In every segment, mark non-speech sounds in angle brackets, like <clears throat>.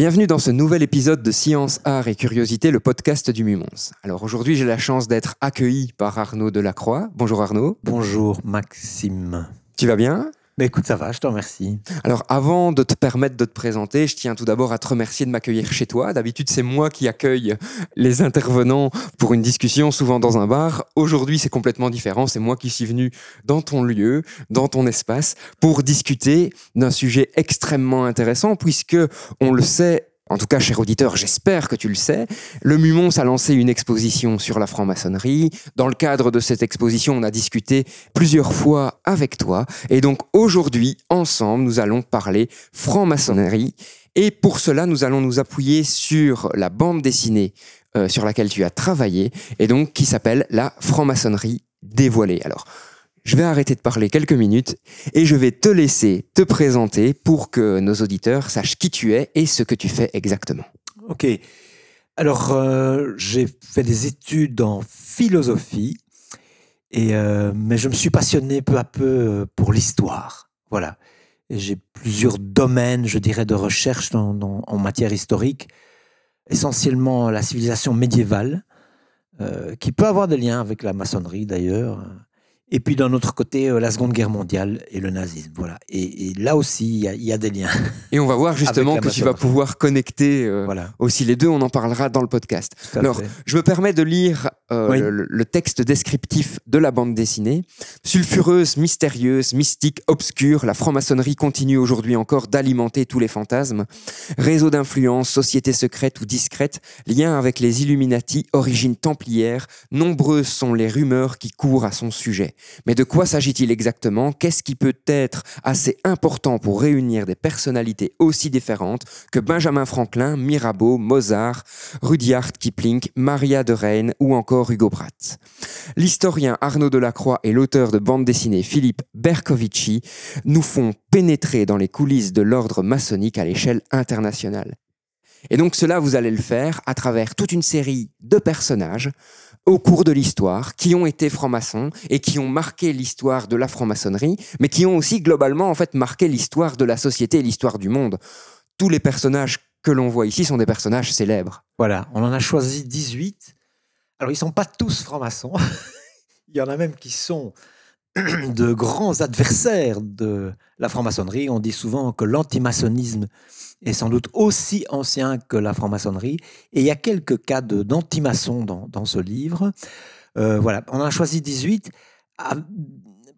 Bienvenue dans ce nouvel épisode de Science, Art et Curiosité, le podcast du Mumons. Alors aujourd'hui, j'ai la chance d'être accueilli par Arnaud Delacroix. Bonjour Arnaud. Bonjour Maxime. Tu vas bien? Mais écoute, ça va, je te remercie. Alors avant de te permettre de te présenter, je tiens tout d'abord à te remercier de m'accueillir chez toi. D'habitude, c'est moi qui accueille les intervenants pour une discussion, souvent dans un bar. Aujourd'hui, c'est complètement différent. C'est moi qui suis venu dans ton lieu, dans ton espace, pour discuter d'un sujet extrêmement intéressant, puisque, on le sait, en tout cas, cher auditeur, j'espère que tu le sais, le Mumons a lancé une exposition sur la franc-maçonnerie. Dans le cadre de cette exposition, on a discuté plusieurs fois avec toi. Et donc aujourd'hui, ensemble, nous allons parler franc-maçonnerie. Et pour cela, nous allons nous appuyer sur la bande dessinée euh, sur laquelle tu as travaillé, et donc qui s'appelle La franc-maçonnerie dévoilée. Alors, je vais arrêter de parler quelques minutes et je vais te laisser te présenter pour que nos auditeurs sachent qui tu es et ce que tu fais exactement. Ok. Alors, euh, j'ai fait des études en philosophie, et, euh, mais je me suis passionné peu à peu euh, pour l'histoire. Voilà. J'ai plusieurs domaines, je dirais, de recherche dans- en matière historique. Essentiellement la civilisation médiévale, qui peut avoir des liens avec la maçonnerie d'ailleurs. Et puis d'un autre côté, euh, la Seconde Guerre mondiale et le nazisme. Voilà. Et, et là aussi, il y a- il y, a des liens. Et on va voir justement que tu vas pouvoir connecter euh, Voilà. aussi les deux, on en parlera dans le podcast. Alors, fait. je me permets de lire euh, Oui. le, le texte descriptif de la bande dessinée. Sulfureuse, mystérieuse, mystique, obscure, la franc-maçonnerie continue aujourd'hui encore d'alimenter tous les fantasmes. Réseau d'influence, société secrète ou discrète, lien avec les Illuminati, origine templière, nombreuses sont les rumeurs qui courent à son sujet. Mais de quoi s'agit-il exactement? Qu'est-ce qui peut être assez important pour réunir des personnalités aussi différentes que Benjamin Franklin, Mirabeau, Mozart, Rudyard Kipling, Maria de Reine ou encore Hugo Pratt. L'historien Arnaud Delacroix et l'auteur de bande dessinée Philippe Bercovici nous font pénétrer dans les coulisses de l'ordre maçonnique à l'échelle internationale. Et donc cela, vous allez le faire à travers toute une série de personnages au cours de l'histoire qui ont été francs-maçons et qui ont marqué l'histoire de la franc-maçonnerie, mais qui ont aussi globalement en fait marqué l'histoire de la société et l'histoire du monde. Tous les personnages que l'on voit ici sont des personnages célèbres. Voilà, on en a choisi 18. Alors, ils sont pas tous francs-maçons. <laughs> Il y en a même qui sont <clears throat> de grands adversaires de la franc-maçonnerie. On dit souvent que l'antimaçonnisme est sans doute aussi ancien que la franc-maçonnerie. Et il y a quelques cas d'antimaçons dans, dans ce livre. Euh, voilà, on a choisi 18 à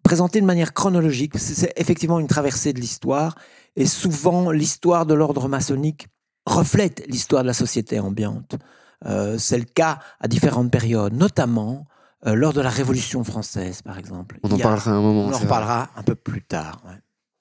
présenter de manière chronologique. C'est c'est effectivement une traversée de l'histoire. Et souvent, l'histoire de l'ordre maçonnique reflète l'histoire de la société ambiante. Euh, c'est le cas à différentes périodes, notamment euh, lors de la Révolution française, par exemple. On en parlera un moment. On en reparlera un peu plus tard. ouais.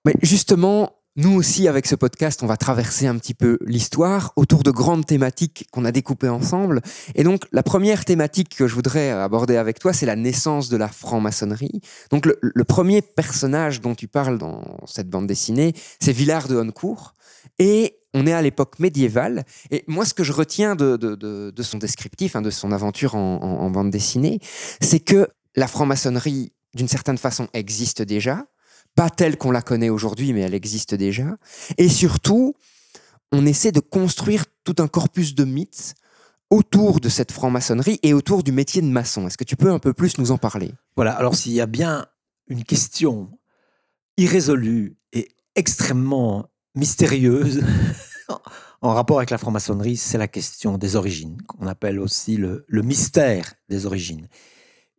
Mais justement, nous aussi, avec ce podcast, on va traverser un petit peu l'histoire autour de grandes thématiques qu'on a découpées ensemble. Et donc, la première thématique que je voudrais aborder avec toi, c'est la naissance de la franc-maçonnerie. Donc, le, le premier personnage dont tu parles dans cette bande dessinée, c'est Villard de Honnecourt. Et on est à l'époque médiévale. Et moi, ce que je retiens de, de- de- son descriptif, hein, de son aventure en, en- en bande dessinée, c'est que la franc-maçonnerie, d'une certaine façon, existe déjà pas telle qu'on la connaît aujourd'hui, mais elle existe déjà. Et surtout, on essaie de construire tout un corpus de mythes autour de cette franc-maçonnerie et autour du métier de maçon. Est-ce que tu peux un peu plus nous en parler? Voilà, alors s'il y a bien une question irrésolue et extrêmement mystérieuse en rapport avec la franc-maçonnerie, c'est la question des origines, qu'on appelle aussi le, mystère des origines.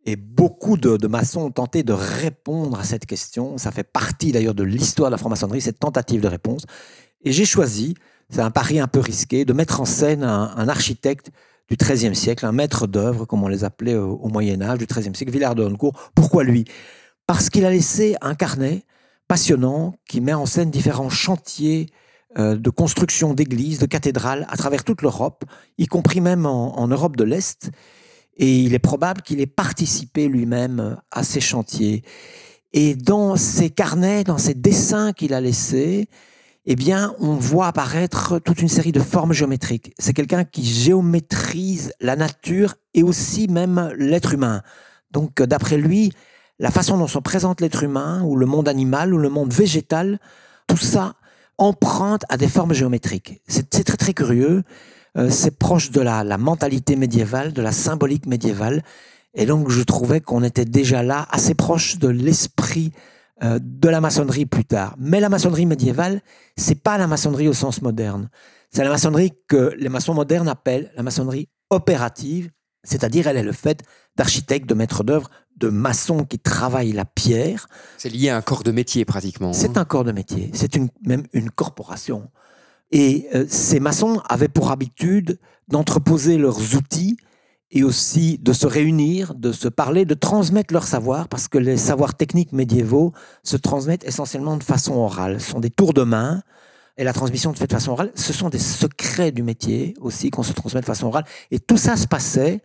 Et beaucoup de, maçons ont tenté de répondre à cette question. Ça fait partie d'ailleurs de l'histoire de la franc-maçonnerie, cette tentative de réponse. Et j'ai choisi, c'est un pari un peu risqué, de mettre en scène un, un architecte du XIIIe siècle, un maître d'œuvre, comme on les appelait au, au Moyen Âge, du XIIIe siècle, Villard de Honnecourt. Pourquoi lui? Parce qu'il a laissé un carnet passionnant qui met en scène différents chantiers euh, de construction d'églises, de cathédrales à travers toute l'Europe, y compris même en, Europe de l'Est. Et il est probable qu'il ait participé lui-même à ces chantiers. Et dans ses carnets, dans ses dessins qu'il a laissés, eh bien, on voit apparaître toute une série de formes géométriques. C'est quelqu'un qui géométrise la nature et aussi même l'être humain. Donc, d'après lui, la façon dont se présente l'être humain, ou le monde animal, ou le monde végétal, tout ça emprunte à des formes géométriques. C'est très très curieux. Euh, c'est proche de la, la mentalité médiévale, de la symbolique médiévale. Et donc, je trouvais qu'on était déjà là, assez proche de l'esprit euh, de la maçonnerie plus tard. Mais la maçonnerie médiévale, c'est pas la maçonnerie au sens moderne. C'est la maçonnerie que les maçons modernes appellent la maçonnerie opérative, c'est-à-dire elle est le fait d'architectes, de maîtres d'œuvre, de maçons qui travaillent la pierre. C'est lié à un corps de métier pratiquement. C'est un corps de métier, c'est une, même une corporation. Et euh, ces maçons avaient pour habitude d'entreposer leurs outils et aussi de se réunir, de se parler, de transmettre leur savoir, parce que les savoirs techniques médiévaux se transmettent essentiellement de façon orale. Ce sont des tours de main, et la transmission de fait de façon orale, ce sont des secrets du métier aussi qu'on se transmet de façon orale. Et tout ça se passait,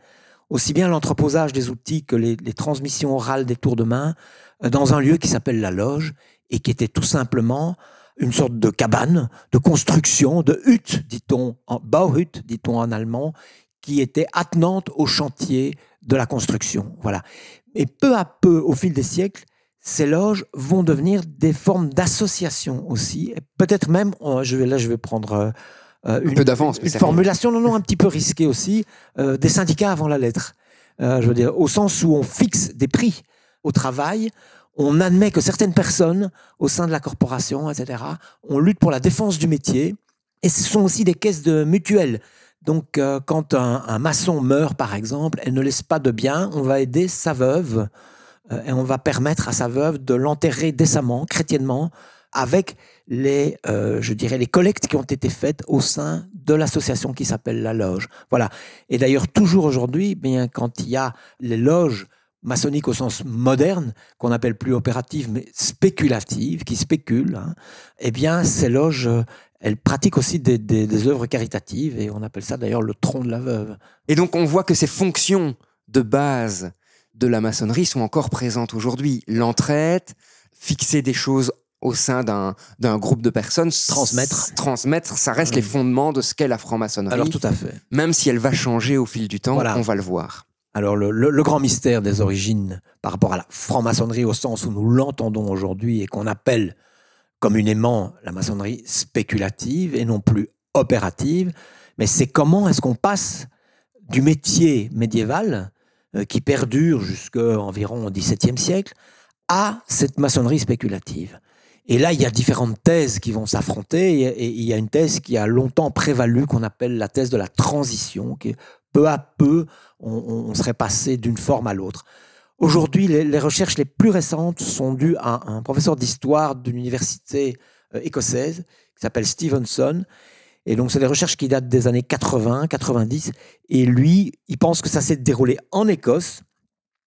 aussi bien l'entreposage des outils que les, transmissions orales des tours de main, euh, dans un lieu qui s'appelle la loge, et qui était tout simplement une sorte de cabane, de construction, de hutte, dit-on, en Bauhut, dit-on en allemand, qui était attenante au chantier de la construction. Voilà. Et peu à peu, au fil des siècles, ces loges vont devenir des formes d'association aussi. Peut-être même, vais, là, je vais prendre euh, une, peu d'avance, une formulation, non, non, un petit peu risquée aussi, euh, des syndicats avant la lettre. Euh, je veux dire, au sens où on fixe des prix au travail, on admet que certaines personnes au sein de la corporation, etc., on lutte pour la défense du métier. Et ce sont aussi des caisses de mutuelles. Donc, euh, quand un, un, maçon meurt, par exemple, elle ne laisse pas de bien, on va aider sa veuve et on va permettre à sa veuve de l'enterrer décemment, chrétiennement, avec les, euh, je dirais, les collectes qui ont été faites au sein de l'association qui s'appelle la loge. Voilà. Et d'ailleurs, toujours aujourd'hui, bien quand il y a les loges maçonniques au sens moderne, qu'on appelle plus opératives, mais spéculatives, qui spéculent, hein, eh bien, ces loges, elles pratiquent aussi des, des, des, œuvres caritatives, et on appelle ça d'ailleurs le tronc de la veuve. Et donc, on voit que ces fonctions de base de la maçonnerie sont encore présentes aujourd'hui. L'entraide, fixer des choses au sein d'un groupe de personnes. Transmettre. Transmettre, ça reste mmh. les fondements de ce qu'est la franc-maçonnerie. Alors tout à fait. Même si elle va changer au fil du temps, voilà. on va le voir. Alors le, le, le, grand mystère des origines par rapport à la franc-maçonnerie au sens où nous l'entendons aujourd'hui et qu'on appelle communément la maçonnerie spéculative et non plus opérative, mais c'est comment est-ce qu'on passe du métier médiéval euh, qui perdure jusqu'à environ XVIIe siècle à cette maçonnerie spéculative. Et là, il y a différentes thèses qui vont s'affronter, et il y a une thèse qui a longtemps prévalu, qu'on appelle la thèse de la transition, qui peu à peu, on, serait passé d'une forme à l'autre. Aujourd'hui, les, les, recherches les plus récentes sont dues à un professeur d'histoire d'une université euh, écossaise qui s'appelle Stevenson. Et donc, c'est des recherches qui datent des années 80, 90. Et lui, il pense que ça s'est déroulé en Écosse.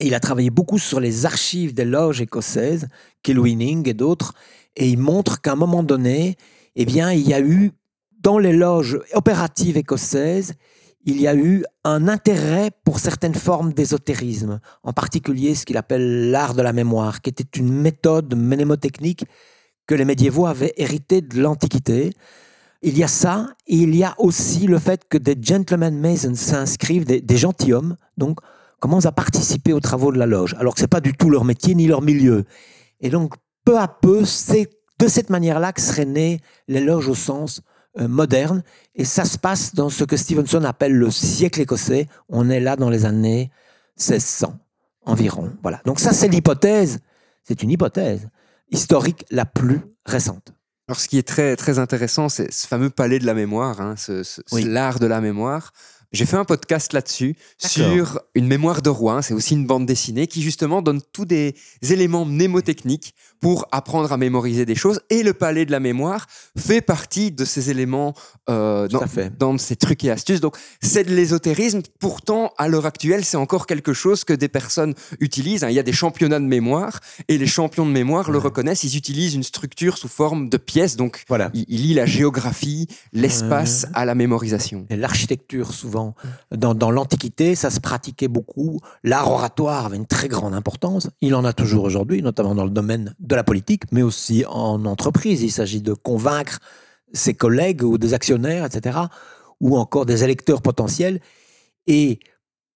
Et il a travaillé beaucoup sur les archives des loges écossaises, Kilwinning et d'autres. Et il montre qu'à un moment donné, eh bien, il y a eu, dans les loges opératives écossaises, il y a eu un intérêt pour certaines formes d'ésotérisme, en particulier ce qu'il appelle l'art de la mémoire, qui était une méthode mnémotechnique que les médiévaux avaient hérité de l'Antiquité. Il y a ça, et il y a aussi le fait que des gentlemen masons s'inscrivent, des, des, gentilshommes, donc commencent à participer aux travaux de la loge, alors que ce n'est pas du tout leur métier ni leur milieu. Et donc, peu à peu, c'est de cette manière-là que seraient nées les loges au sens euh, moderne. Et ça se passe dans ce que Stevenson appelle le siècle écossais. On est là dans les années 1600 environ. Voilà. Donc ça, c'est l'hypothèse. C'est une hypothèse historique la plus récente. Alors, ce qui est très, très intéressant, c'est ce fameux palais de la mémoire, hein, ce, ce, oui. l'art de la mémoire. J'ai fait un podcast là-dessus sur une mémoire de roi. hein, C'est aussi une bande dessinée qui justement donne tous des éléments mnémotechniques pour apprendre à mémoriser des choses. Et le palais de la mémoire fait partie de ces éléments euh, dans, dans ces trucs et astuces. Donc c'est de l'ésotérisme. Pourtant, à l'heure actuelle, c'est encore quelque chose que des personnes utilisent. hein. Il y a des championnats de mémoire et les champions de mémoire le reconnaissent. Ils utilisent une structure sous forme de pièces. Donc Voilà. il, il lie la géographie, l'espace à la mémorisation. Et l'architecture, souvent. Dans, l'Antiquité, ça se pratiquait beaucoup. L'art oratoire avait une très grande importance. Il en a toujours aujourd'hui, notamment dans le domaine de la politique, mais aussi en entreprise. Il s'agit de convaincre ses collègues ou des actionnaires, etc., ou encore des électeurs potentiels. Et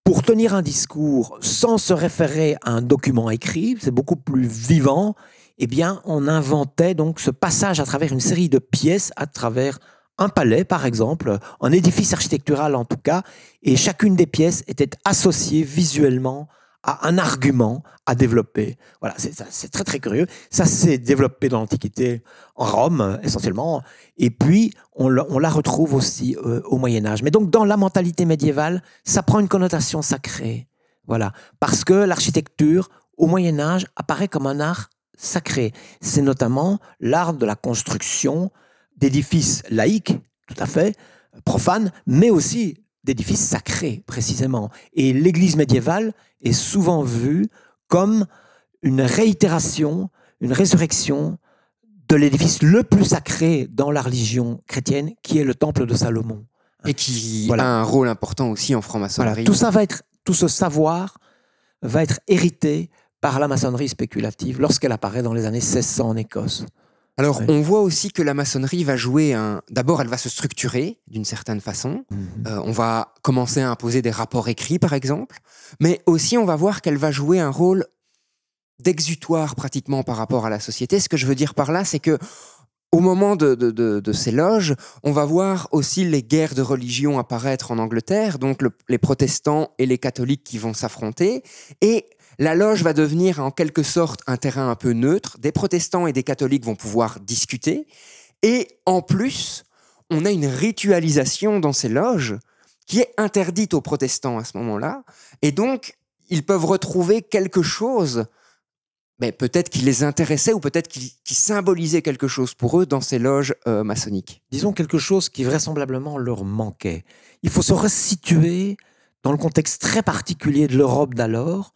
pour tenir un discours sans se référer à un document écrit, c'est beaucoup plus vivant, eh bien, on inventait donc ce passage à travers une série de pièces, à travers un palais, par exemple, un édifice architectural en tout cas, et chacune des pièces était associée visuellement à un argument à développer. Voilà, c'est très très curieux. Ça s'est développé dans l'Antiquité, en Rome essentiellement, et puis on, la- on la retrouve aussi euh, au Moyen Âge. Mais donc dans la mentalité médiévale, ça prend une connotation sacrée. Voilà, parce que l'architecture au Moyen Âge apparaît comme un art sacré. C'est notamment l'art de la construction d'édifices laïques, tout à fait, profanes, mais aussi d'édifices sacrés, précisément. Et l'Église médiévale est souvent vue comme une réitération, une résurrection de l'édifice le plus sacré dans la religion chrétienne, qui est le temple de Salomon. Et qui Voilà. a un rôle important aussi en Voilà, franc-maçonnerie. tout ça va être, tout ce savoir va être hérité par la maçonnerie spéculative lorsqu'elle apparaît dans les années 1600 en Écosse. Alors, Ouais. on voit aussi que la maçonnerie va jouer un. D'abord, elle va se structurer d'une certaine façon. Euh, on va commencer à imposer des rapports écrits, par exemple. Mais aussi, on va voir qu'elle va jouer un rôle d'exutoire pratiquement par rapport à la société. Ce que je veux dire par là, c'est que au moment de, de- de- de ces loges, on va voir aussi les guerres de religion apparaître en Angleterre, donc le- les protestants et les catholiques qui vont s'affronter. Et la loge va devenir en quelque sorte un terrain un peu neutre. Des protestants et des catholiques vont pouvoir discuter. Et en plus, on a une ritualisation dans ces loges qui est interdite aux protestants à ce moment-là. Et donc, ils peuvent retrouver quelque chose, mais peut-être qui les intéressait ou peut-être qui, symbolisait quelque chose pour eux dans ces loges euh, maçonniques. disons quelque chose qui vraisemblablement leur manquait. Il faut se resituer dans le contexte très particulier de l'Europe d'alors,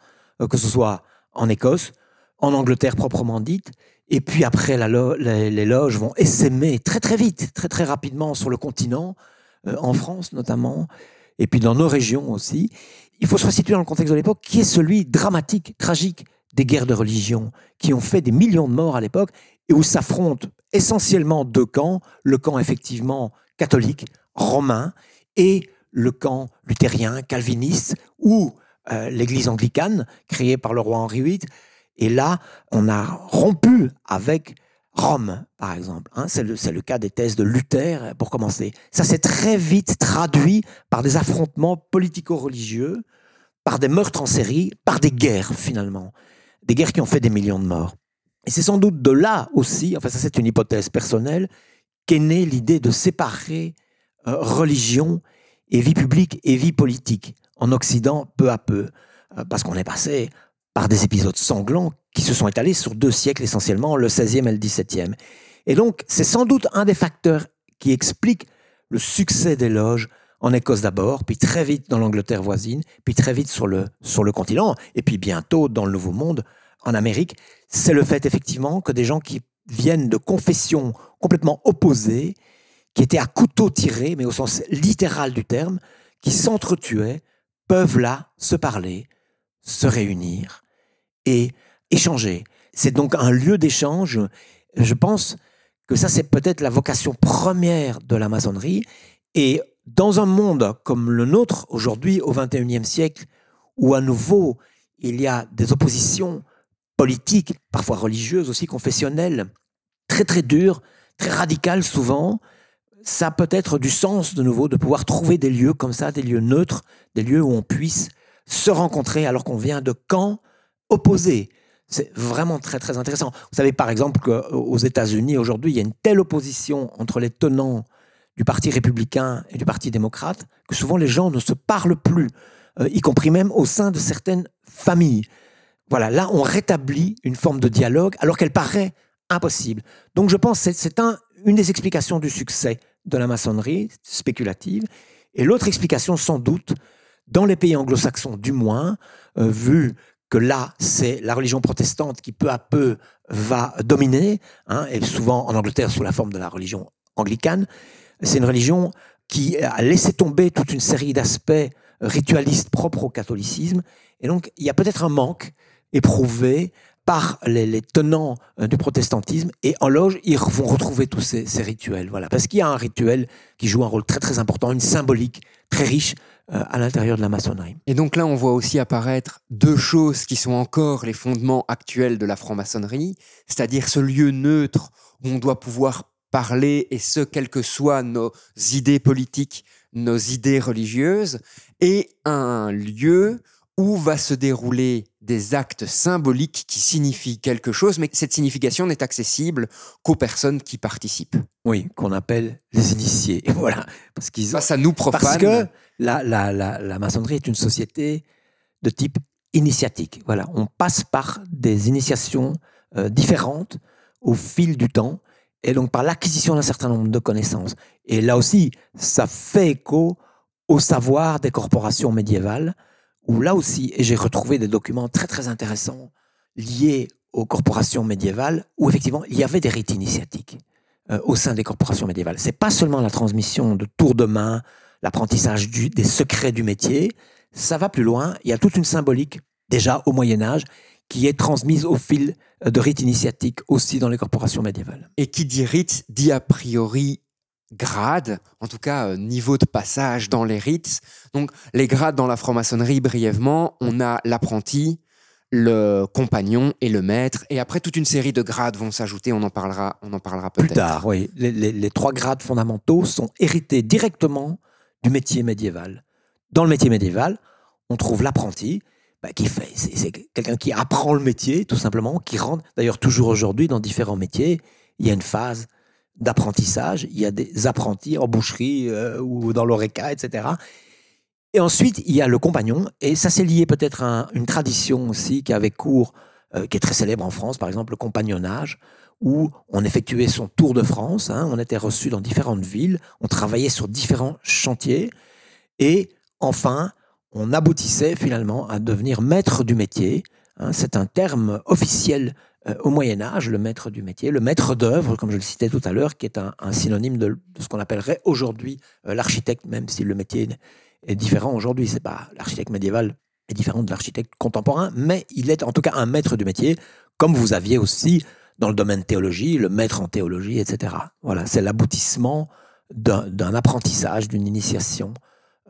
que ce soit en Écosse, en Angleterre proprement dite, et puis après les, loges vont essaimer très très vite, très très rapidement sur le continent, euh, en France notamment, et puis dans nos régions aussi. Il faut se resituer dans le contexte de l'époque qui est celui dramatique, tragique des guerres de religion, qui ont fait des millions de morts à l'époque, et où s'affrontent essentiellement deux camps, le camp effectivement catholique, romain, et le camp luthérien, calviniste, ou euh, l'église anglicane, créée par le roi Henri VIII. Et là, on a rompu avec Rome, par exemple. hein. c'est le, c'est le cas des thèses de Luther, euh, pour commencer. Ça s'est très vite traduit par des affrontements politico-religieux, par des meurtres en série, par des guerres, finalement. Des guerres qui ont fait des millions de morts. Et c'est sans doute de là aussi, enfin ça c'est une hypothèse personnelle, qu'est née l'idée de séparer euh, religion et vie publique et vie politique en Occident peu à peu, Euh, parce qu'on est passé par des épisodes sanglants qui se sont étalés sur deux siècles essentiellement, le 16e et le 17e. Et donc c'est sans doute un des facteurs qui explique le succès des loges en Écosse d'abord, puis très vite dans l'Angleterre voisine, puis très vite sur le, sur le continent, et puis bientôt dans le Nouveau Monde, en Amérique, c'est le fait effectivement que des gens qui viennent de confessions complètement opposées, qui étaient à couteau tiré, mais au sens littéral du terme, qui s'entretuaient, peuvent là se parler, se réunir et échanger. C'est donc un lieu d'échange. Je pense que ça, c'est peut-être la vocation première de la maçonnerie. Et dans un monde comme le nôtre, aujourd'hui, au XXIe siècle, où à nouveau, il y a des oppositions politiques, parfois religieuses aussi, confessionnelles, très très dures, très radicales souvent, ça a peut-être du sens de nouveau de pouvoir trouver des lieux comme ça, des lieux neutres, des lieux où on puisse se rencontrer alors qu'on vient de camps opposés. C'est vraiment très très intéressant. Vous savez par exemple qu'aux États-Unis aujourd'hui, il y a une telle opposition entre les tenants du Parti républicain et du Parti démocrate que souvent les gens ne se parlent plus, euh, y compris même au sein de certaines familles. Voilà, là, on rétablit une forme de dialogue alors qu'elle paraît impossible. Donc je pense que c'est un, une des explications du succès de la maçonnerie spéculative. Et l'autre explication, sans doute, dans les pays anglo-saxons du moins, euh, vu que là, c'est la religion protestante qui peu à peu va dominer, hein, et souvent en Angleterre sous la forme de la religion anglicane, c'est une religion qui a laissé tomber toute une série d'aspects ritualistes propres au catholicisme. Et donc, il y a peut-être un manque éprouvé par les, tenants euh, du protestantisme. Et en loge, ils vont retrouver tous ces, ces rituels. Voilà. Parce qu'il y a un rituel qui joue un rôle très très important, une symbolique très riche euh, à l'intérieur de la maçonnerie. Et donc là, on voit aussi apparaître deux choses qui sont encore les fondements actuels de la franc-maçonnerie, c'est-à-dire ce lieu neutre où on doit pouvoir parler, et ce, quelles que soient nos idées politiques, nos idées religieuses, et un lieu où va se dérouler des actes symboliques qui signifient quelque chose, mais cette signification n'est accessible qu'aux personnes qui participent. Oui, qu'on appelle les initiés. Voilà. Parce qu'ils à nous profanes. Parce que la, la, la, la maçonnerie est une société de type initiatique. Voilà. On passe par des initiations euh, différentes au fil du temps et donc par l'acquisition d'un certain nombre de connaissances. Et là aussi, ça fait écho au savoir des corporations médiévales, où là aussi, j'ai retrouvé des documents très très intéressants liés aux corporations médiévales, où effectivement il y avait des rites initiatiques euh, au sein des corporations médiévales. C'est pas seulement la transmission de tours de main, l'apprentissage des secrets du métier, ça va plus loin. Il y a toute une symbolique déjà au Moyen Âge qui est transmise au fil de rites initiatiques aussi dans les corporations médiévales. Et qui dit rite dit a priori grade, en tout cas euh, niveau de passage dans les rites. Donc les grades dans la franc-maçonnerie, brièvement, on a l'apprenti, le compagnon et le maître. Et après, toute une série de grades vont s'ajouter. On en parlera, on en parlera peut-être. Plus tard, oui. Les, les, les, trois grades fondamentaux sont hérités directement du métier médiéval. Dans le métier médiéval, on trouve l'apprenti, bah, qui fait, c'est quelqu'un qui apprend le métier, tout simplement, qui rentre. D'ailleurs, toujours aujourd'hui, dans différents métiers, il y a une phase d'apprentissage. Il y a des apprentis en boucherie euh, ou dans l'oreca, etc. Et ensuite, il y a le compagnon. Et ça, c'est lié peut-être à une tradition aussi qui avait cours, euh, qui est très célèbre en France, par exemple, le compagnonnage, où on effectuait son tour de France. Hein, on était reçu dans différentes villes, on travaillait sur différents chantiers. Et enfin, on aboutissait finalement à devenir maître du métier. Hein, c'est un terme officiel euh, au Moyen Âge, le maître du métier, le maître d'œuvre, comme je le citais tout à l'heure, qui est un, synonyme de, de, ce qu'on appellerait aujourd'hui euh, l'architecte, même si le métier est différent aujourd'hui. C'est pas l'architecte médiéval est différent de l'architecte contemporain, mais il est en tout cas un maître du métier, comme vous aviez aussi dans le domaine théologie, le maître en théologie, etc. Voilà, c'est l'aboutissement d'un apprentissage, d'une initiation.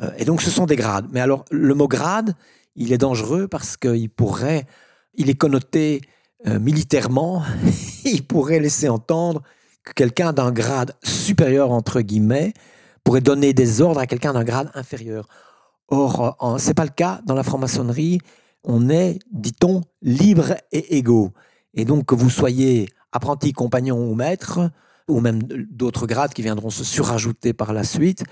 Euh, et donc, ce sont des grades. Mais alors, le mot grade, il est dangereux parce qu'il pourrait, il est connoté euh, militairement, <laughs> il pourrait laisser entendre que quelqu'un d'un grade supérieur, entre guillemets, pourrait donner des ordres à quelqu'un d'un grade inférieur. Or, ce n'est pas le cas dans la franc-maçonnerie. On est, dit-on, libre et égaux. Et donc, que vous soyez apprenti, compagnon ou maître, ou même d'autres grades qui viendront se surajouter par la suite,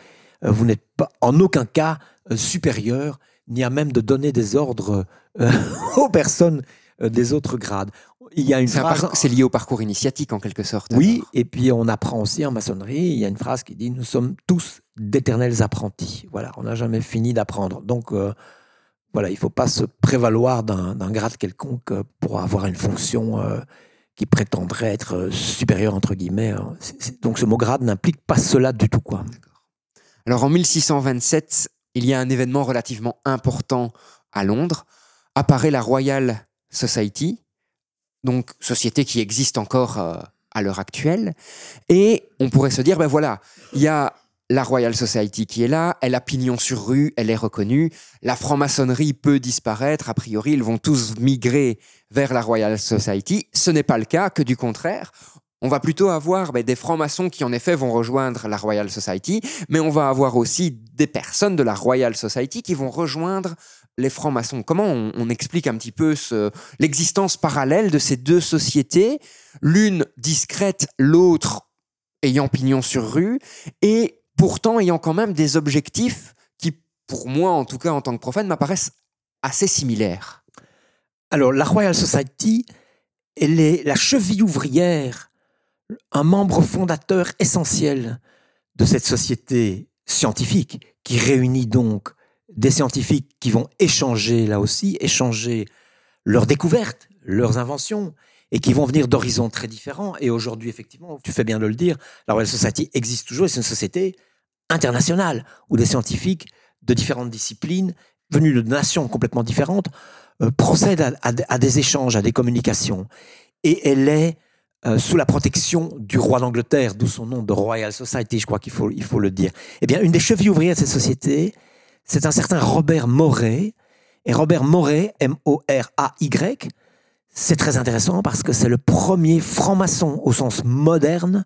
euh, vous n'êtes pas en aucun cas euh, supérieur, ni à même de donner des ordres euh, <laughs> aux personnes des autres grades. Il y a une phrase. C'est lié au parcours initiatique en quelque sorte. Oui, et puis on apprend aussi en maçonnerie. Il y a une phrase qui dit Nous sommes tous d'éternels apprentis. Voilà, on n'a jamais fini d'apprendre. Donc voilà, il ne faut pas se prévaloir d'un grade quelconque pour avoir une fonction qui prétendrait être supérieure entre guillemets. Hein. donc ce mot grade n'implique pas cela du tout quoi. Alors en 1627, il y a un événement relativement important à Londres. Apparaît la Royal Society, donc société qui existe encore euh, à l'heure actuelle. Et on pourrait se dire, ben voilà, il y a la Royal Society qui est là, elle a pignon sur rue, elle est reconnue. La franc-maçonnerie peut disparaître, a priori, ils vont tous migrer vers la Royal Society. Ce n'est pas le cas, que du contraire on va plutôt avoir ben, des francs-maçons qui en effet vont rejoindre la Royal Society, mais on va avoir aussi des personnes de la Royal Society qui vont rejoindre les francs-maçons. Comment on, explique un petit peu l'existence parallèle de ces deux sociétés, l'une discrète, l'autre ayant pignon sur rue, et pourtant ayant quand même des objectifs qui, pour moi en tout cas en tant que profane, m'apparaissent assez similaires. Alors, la Royal Society, elle est la cheville ouvrière, un membre fondateur essentiel de cette société scientifique qui réunit donc des scientifiques qui vont échanger là aussi, échanger leurs découvertes, leurs inventions, et qui vont venir d'horizons très différents. Et aujourd'hui, effectivement, tu fais bien de le dire, la Royal Society existe toujours et c'est une société internationale où des scientifiques de différentes disciplines, venus de nations complètement différentes, euh, procèdent à, des échanges, à des communications. Et elle est euh, sous la protection du roi d'Angleterre, d'où son nom de Royal Society, je crois qu'il faut, il faut le dire. Eh bien, une des chevilles ouvrières de cette société, c'est un certain Robert Moret. Et Robert Moret, M-O-R-A-Y, c'est très intéressant parce que c'est le premier franc-maçon au sens moderne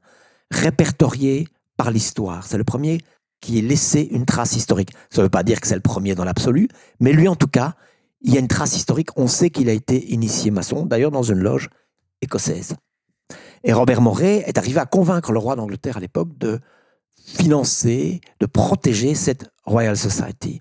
répertorié par l'histoire. C'est le premier qui ait laissé une trace historique. Ça ne veut pas dire que c'est le premier dans l'absolu, mais lui en tout cas, il y a une trace historique. On sait qu'il a été initié maçon, d'ailleurs dans une loge écossaise. Et Robert Moret est arrivé à convaincre le roi d'Angleterre à l'époque de financer, de protéger cette Royal Society.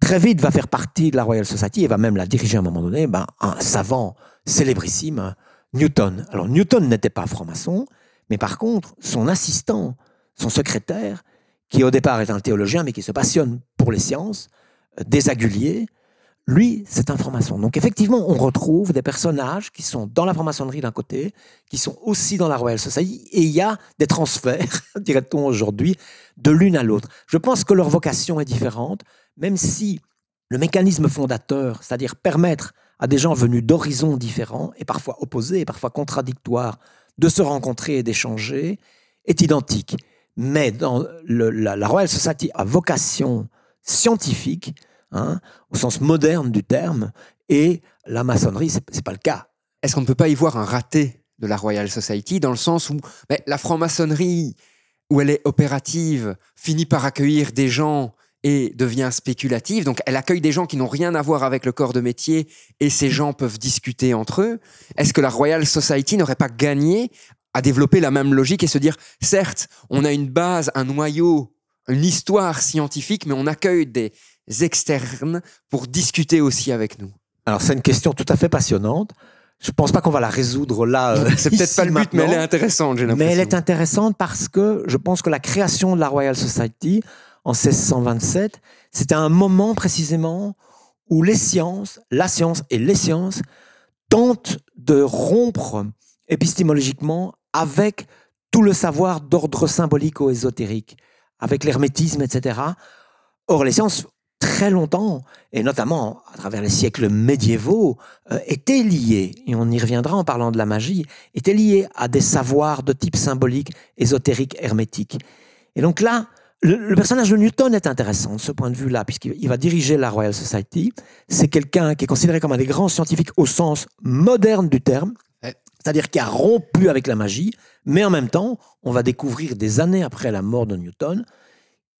Très vite va faire partie de la Royal Society et va même la diriger à un moment donné ben, un savant célébrissime, Newton. Alors Newton n'était pas franc-maçon, mais par contre, son assistant, son secrétaire, qui au départ est un théologien, mais qui se passionne pour les sciences, euh, Desaguliers, lui, un franc-maçon. Donc effectivement, on retrouve des personnages qui sont dans la franc-maçonnerie d'un côté, qui sont aussi dans la Royal Society, et il y a des transferts, <laughs> dirait-on aujourd'hui, de l'une à l'autre. Je pense que leur vocation est différente, même si le mécanisme fondateur, c'est-à-dire permettre à des gens venus d'horizons différents, et parfois opposés, et parfois contradictoires, de se rencontrer et d'échanger, est identique. Mais dans la, Royal Society a vocation scientifique, hein, au sens moderne du terme, et la maçonnerie, ce n'est pas le cas. Est-ce qu'on ne peut pas y voir un raté de la Royal Society dans le sens où la franc-maçonnerie, où elle est opérative, finit par accueillir des gens et devient spéculative. Donc elle accueille des gens qui n'ont rien à voir avec le corps de métier et ces gens peuvent discuter entre eux. Est-ce que la Royal Society n'aurait pas gagné à développer la même logique et se dire, certes, on a une base, un noyau, une histoire scientifique, mais on accueille des externes pour discuter aussi avec nous Alors c'est une question tout à fait passionnante. Je pense pas qu'on va la résoudre là. Euh, c'est peut-être pas le but, mais elle est intéressante, j'ai Mais elle est intéressante parce que je pense que la création de la Royal Society, en 1627, c'était un moment précisément où les sciences, la science et les sciences tentent de rompre épistémologiquement avec tout le savoir d'ordre symbolique ou ésotérique, avec l'hermétisme, etc. Or, les sciences, très longtemps, et notamment à travers les siècles médiévaux, euh, étaient liées, et on y reviendra en parlant de la magie, étaient liées à des savoirs de type symbolique, ésotérique, hermétique. Et donc là, le, personnage de Newton est intéressant de ce point de vue-là, puisqu'il va diriger la Royal Society. C'est quelqu'un qui est considéré comme un des grands scientifiques au sens moderne du terme, c'est-à-dire qui a rompu avec la magie, mais en même temps, on va découvrir des années après la mort de Newton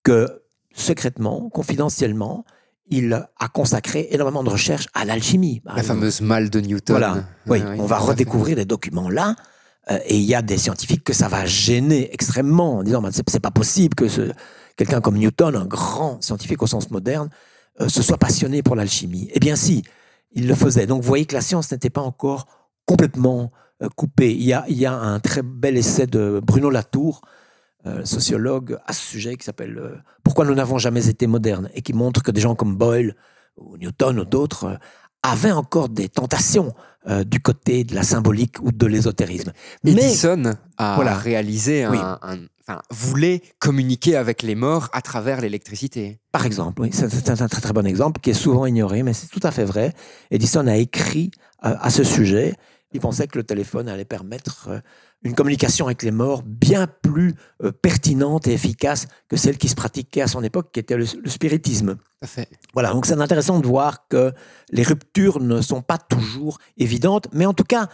que secrètement, confidentiellement, il a consacré énormément de recherches à l'alchimie. La fameuse malle de Newton. Voilà. Oui, on va redécouvrir des documents là euh, et il y a des scientifiques que ça va gêner extrêmement en disant c'est pas possible que quelqu'un comme Newton, un grand scientifique au sens moderne, euh, se soit passionné pour l'alchimie. Eh bien si, il le faisait. Donc vous voyez que la science n'était pas encore complètement euh, coupée. Il y, a, il y a un très bel essai de Bruno Latour, sociologue, à ce sujet qui s'appelle Pourquoi nous n'avons jamais été modernes et qui montre que des gens comme Boyle ou Newton ou d'autres avaient encore des tentations euh, du côté de la symbolique ou de l'ésotérisme. Edison a voilà. réalisé un, voulait communiquer avec les morts à travers l'électricité. Par exemple, oui, c'est un très très bon exemple qui est souvent ignoré, mais c'est tout à fait vrai. Edison a écrit euh, à ce sujet. Il pensait que le téléphone allait permettre euh, une communication avec les morts bien plus euh, pertinente et efficace que celle qui se pratiquait à son époque, qui était le, spiritisme. Voilà, donc c'est intéressant de voir que les ruptures ne sont pas toujours évidentes, mais en tout cas,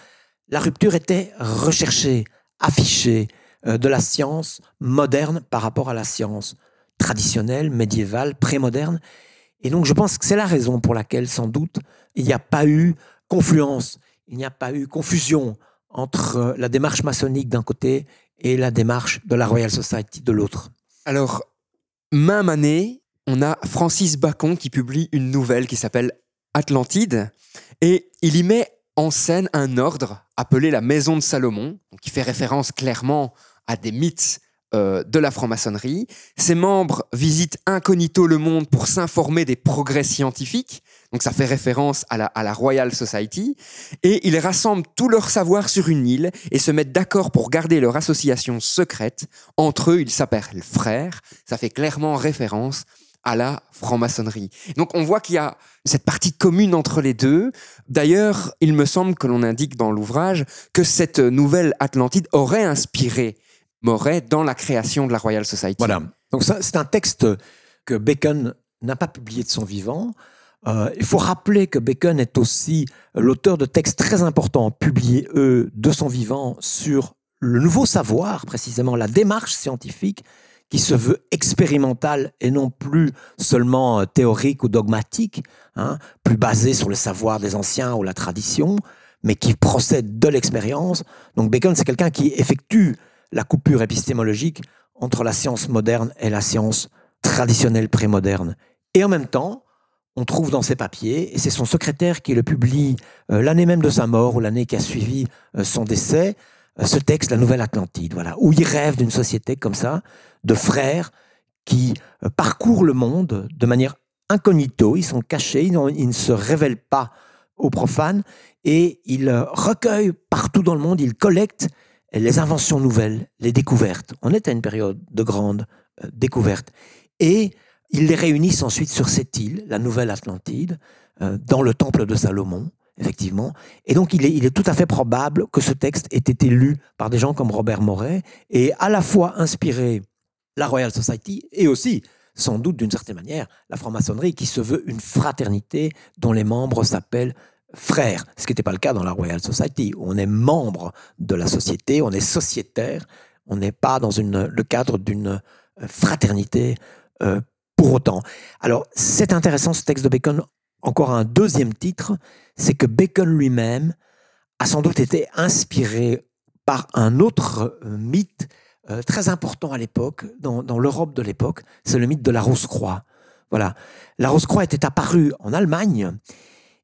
la rupture était recherchée, affichée euh, de la science moderne par rapport à la science traditionnelle, médiévale, prémoderne. Et donc je pense que c'est la raison pour laquelle, sans doute, il n'y a pas eu confluence, il n'y a pas eu confusion entre la démarche maçonnique d'un côté et la démarche de la Royal Society de l'autre Alors, même année, on a Francis Bacon qui publie une nouvelle qui s'appelle Atlantide et il y met en scène un ordre appelé la Maison de Salomon, qui fait référence clairement à des mythes euh, de la franc-maçonnerie. Ses membres visitent incognito le monde pour s'informer des progrès scientifiques. Donc ça fait référence à la, Royal Society. Et ils rassemblent tout leur savoir sur une île et se mettent d'accord pour garder leur association secrète. Entre eux, ils s'appellent frères. Ça fait clairement référence à la franc-maçonnerie. Donc on voit qu'il y a cette partie commune entre les deux. D'ailleurs, il me semble que l'on indique dans l'ouvrage que cette nouvelle Atlantide aurait inspiré Moret dans la création de la Royal Society. Voilà. Donc c'est un texte que Bacon n'a pas publié de son vivant. Euh, il faut rappeler que Bacon est aussi l'auteur de textes très importants publiés, eux, de son vivant sur le nouveau savoir, précisément la démarche scientifique qui se veut expérimentale et non plus seulement euh, théorique ou dogmatique, hein, plus basée sur le savoir des anciens ou la tradition, mais qui procède de l'expérience. Donc Bacon, c'est quelqu'un qui effectue la coupure épistémologique entre la science moderne et la science traditionnelle prémoderne. Et en même temps, on trouve dans ses papiers, et c'est son secrétaire qui le publie euh, l'année même de sa mort ou l'année qui a suivi euh, son décès, euh, ce texte, La Nouvelle Atlantide, voilà, où il rêve d'une société comme ça, de frères qui parcourent le monde de manière incognito, ils sont cachés, ils, ils ne se révèlent pas aux profanes, et ils recueillent partout dans le monde, ils collectent les inventions nouvelles, les découvertes. On est à une période de grande découverte. Et ils les réunissent ensuite sur cette île, la Nouvelle Atlantide, euh, dans le temple de Salomon, effectivement. Et donc, il est, tout à fait probable que ce texte ait été lu par des gens comme Robert Moret et à la fois inspiré la Royal Society et aussi, sans doute d'une certaine manière, la franc-maçonnerie qui se veut une fraternité dont les membres s'appellent frères, ce qui n'était pas le cas dans la Royal Society, on est membre de la société, on est sociétaire, on n'est pas dans le cadre d'une fraternité euh, pour autant. Alors, c'est intéressant ce texte de Bacon. Encore un deuxième titre, c'est que Bacon lui-même a sans doute été inspiré par un autre euh, mythe très important à l'époque, dans, dans l'Europe de l'époque, c'est le mythe de la Rose-Croix. Voilà. La Rose-Croix était apparue en Allemagne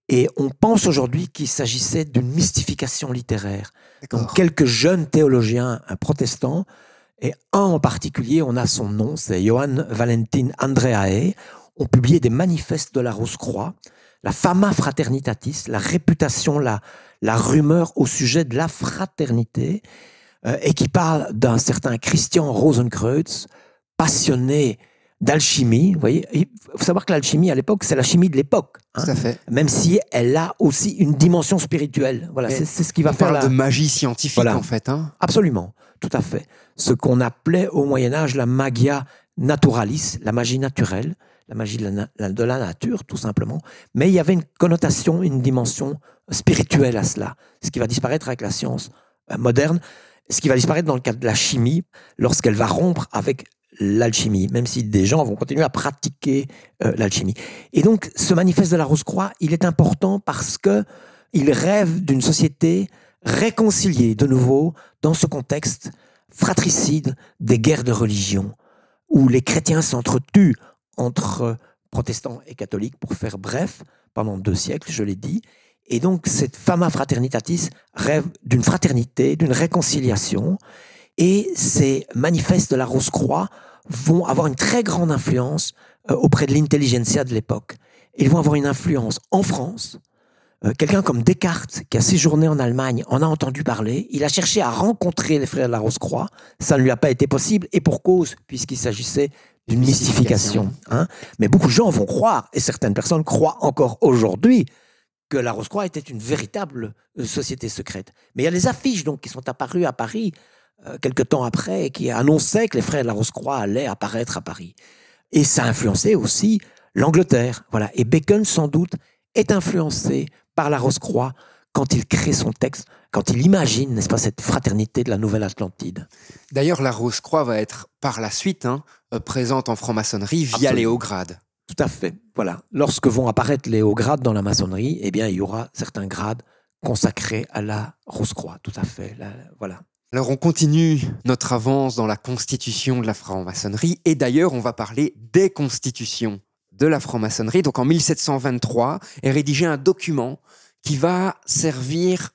et on pense aujourd'hui qu'il s'agissait d'une mystification littéraire. Donc quelques jeunes théologiens protestants, et un en particulier, on a son nom, c'est Johann Valentin Andreae, ont publié des manifestes de la Rose-Croix, la fama fraternitatis, la réputation, la, la rumeur au sujet de la fraternité, euh, et qui parle d'un certain Christian Rosenkreutz, passionné d'alchimie. Vous voyez, il faut savoir que l'alchimie à l'époque, c'est la chimie de l'époque. Hein, fait. Même si elle a aussi une dimension spirituelle. Voilà, c'est ce qui va on faire parle la... de magie scientifique en fait. Hein. Absolument, tout à fait. Ce qu'on appelait au Moyen Âge la magia naturalis, la magie naturelle, la magie de la, de la nature, tout simplement. Mais il y avait une connotation, une dimension spirituelle à cela, ce qui va disparaître avec la science euh, moderne, ce qui va disparaître dans le cadre de la chimie, lorsqu'elle va rompre avec l'alchimie, même si des gens vont continuer à pratiquer euh, l'alchimie. Et donc, ce manifeste de la Rose-Croix, il est important parce que il rêve d'une société réconciliée de nouveau dans ce contexte fratricide des guerres de religion, où les chrétiens s'entretuent entre protestants et catholiques, pour faire bref, pendant deux siècles, je l'ai dit. Et donc, cette fama fraternitatis rêve d'une fraternité, d'une réconciliation, et ces manifestes de la Rose-Croix vont avoir une très grande influence euh, auprès de l'intelligentsia de l'époque. Ils vont avoir une influence en France. Euh, quelqu'un comme Descartes, qui a séjourné en Allemagne, en a entendu parler. Il a cherché à rencontrer les frères de la Rose-Croix. Ça ne lui a pas été possible, et pour cause, puisqu'il s'agissait d'une mystification. Hein. Mais beaucoup de gens vont croire, et certaines personnes croient encore aujourd'hui, que la Rose-Croix était une véritable euh, société secrète. Mais il y a les affiches donc qui sont apparues à Paris euh, quelque temps après, qui annonçait que les frères de la Rose-Croix allaient apparaître à Paris. Et ça a influencé aussi l'Angleterre. Voilà. Et Bacon, sans doute, est influencé par la Rose-Croix quand il crée son texte, quand il imagine, n'est-ce pas, cette fraternité de la Nouvelle Atlantide. D'ailleurs, la Rose-Croix va être par la suite hein, euh, présente en franc-maçonnerie via les hauts grades. Tout à fait. Voilà. Lorsque vont apparaître les hauts grades dans la maçonnerie, eh bien, il y aura certains grades consacrés à la Rose-Croix. Tout à fait. Là, voilà. Alors on continue notre avance dans la constitution de la franc-maçonnerie et d'ailleurs on va parler des constitutions de la franc-maçonnerie. Donc en 1723 est rédigé un document qui va servir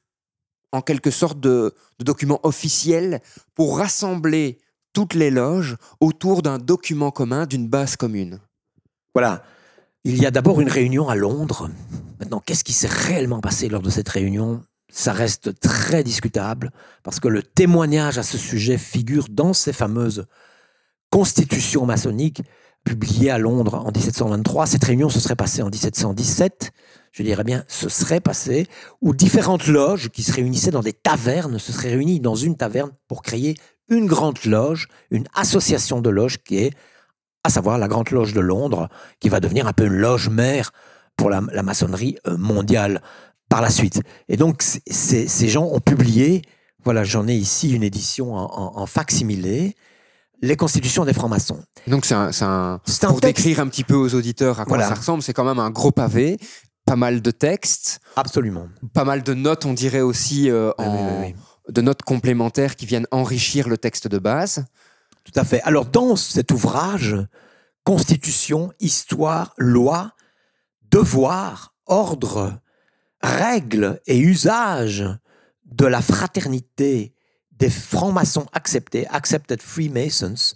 en quelque sorte de, document officiel pour rassembler toutes les loges autour d'un document commun, d'une base commune. Voilà. Il y a d'abord une réunion à Londres. Maintenant, qu'est-ce qui s'est réellement passé lors de cette réunion? Ça reste très discutable parce que le témoignage à ce sujet figure dans ces fameuses constitutions maçonniques publiées à Londres en 1723. Cette réunion se serait passée en 1717 je dirais bien, se serait passé, où différentes loges qui se réunissaient dans des tavernes se seraient réunies dans une taverne pour créer une grande loge, une association de loges qui est, à savoir la Grande Loge de Londres, qui va devenir un peu une loge mère pour la, maçonnerie euh, mondiale par la suite. Et donc, ces gens ont publié, voilà, j'en ai ici une édition en, facsimilé, les constitutions des francs-maçons. Donc c'est un, un, pour décrire un petit peu aux auditeurs à quoi ça ressemble, c'est quand même un gros pavé pas mal de textes. Absolument. Pas mal de notes, on dirait aussi, euh, de notes complémentaires qui viennent enrichir le texte de base. Tout à fait. Alors, dans cet ouvrage, Constitution, Histoire, Loi, Devoir, Ordre, Règles et usages de la fraternité des francs-maçons acceptés, Accepted Freemasons,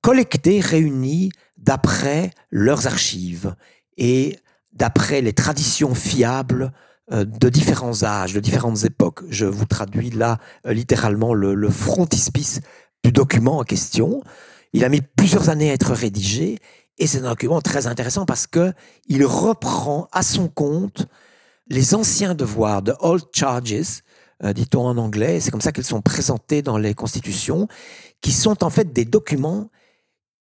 collectés, réunis d'après leurs archives et d'après les traditions fiables euh, de différents âges, de différentes époques. Je vous traduis là euh, littéralement le, frontispice du document en question. Il a mis plusieurs années à être rédigé et c'est un document très intéressant parce que il reprend à son compte les anciens devoirs de old charges, euh, dit-on en anglais, c'est comme ça qu'ils sont présentés dans les constitutions, qui sont en fait des documents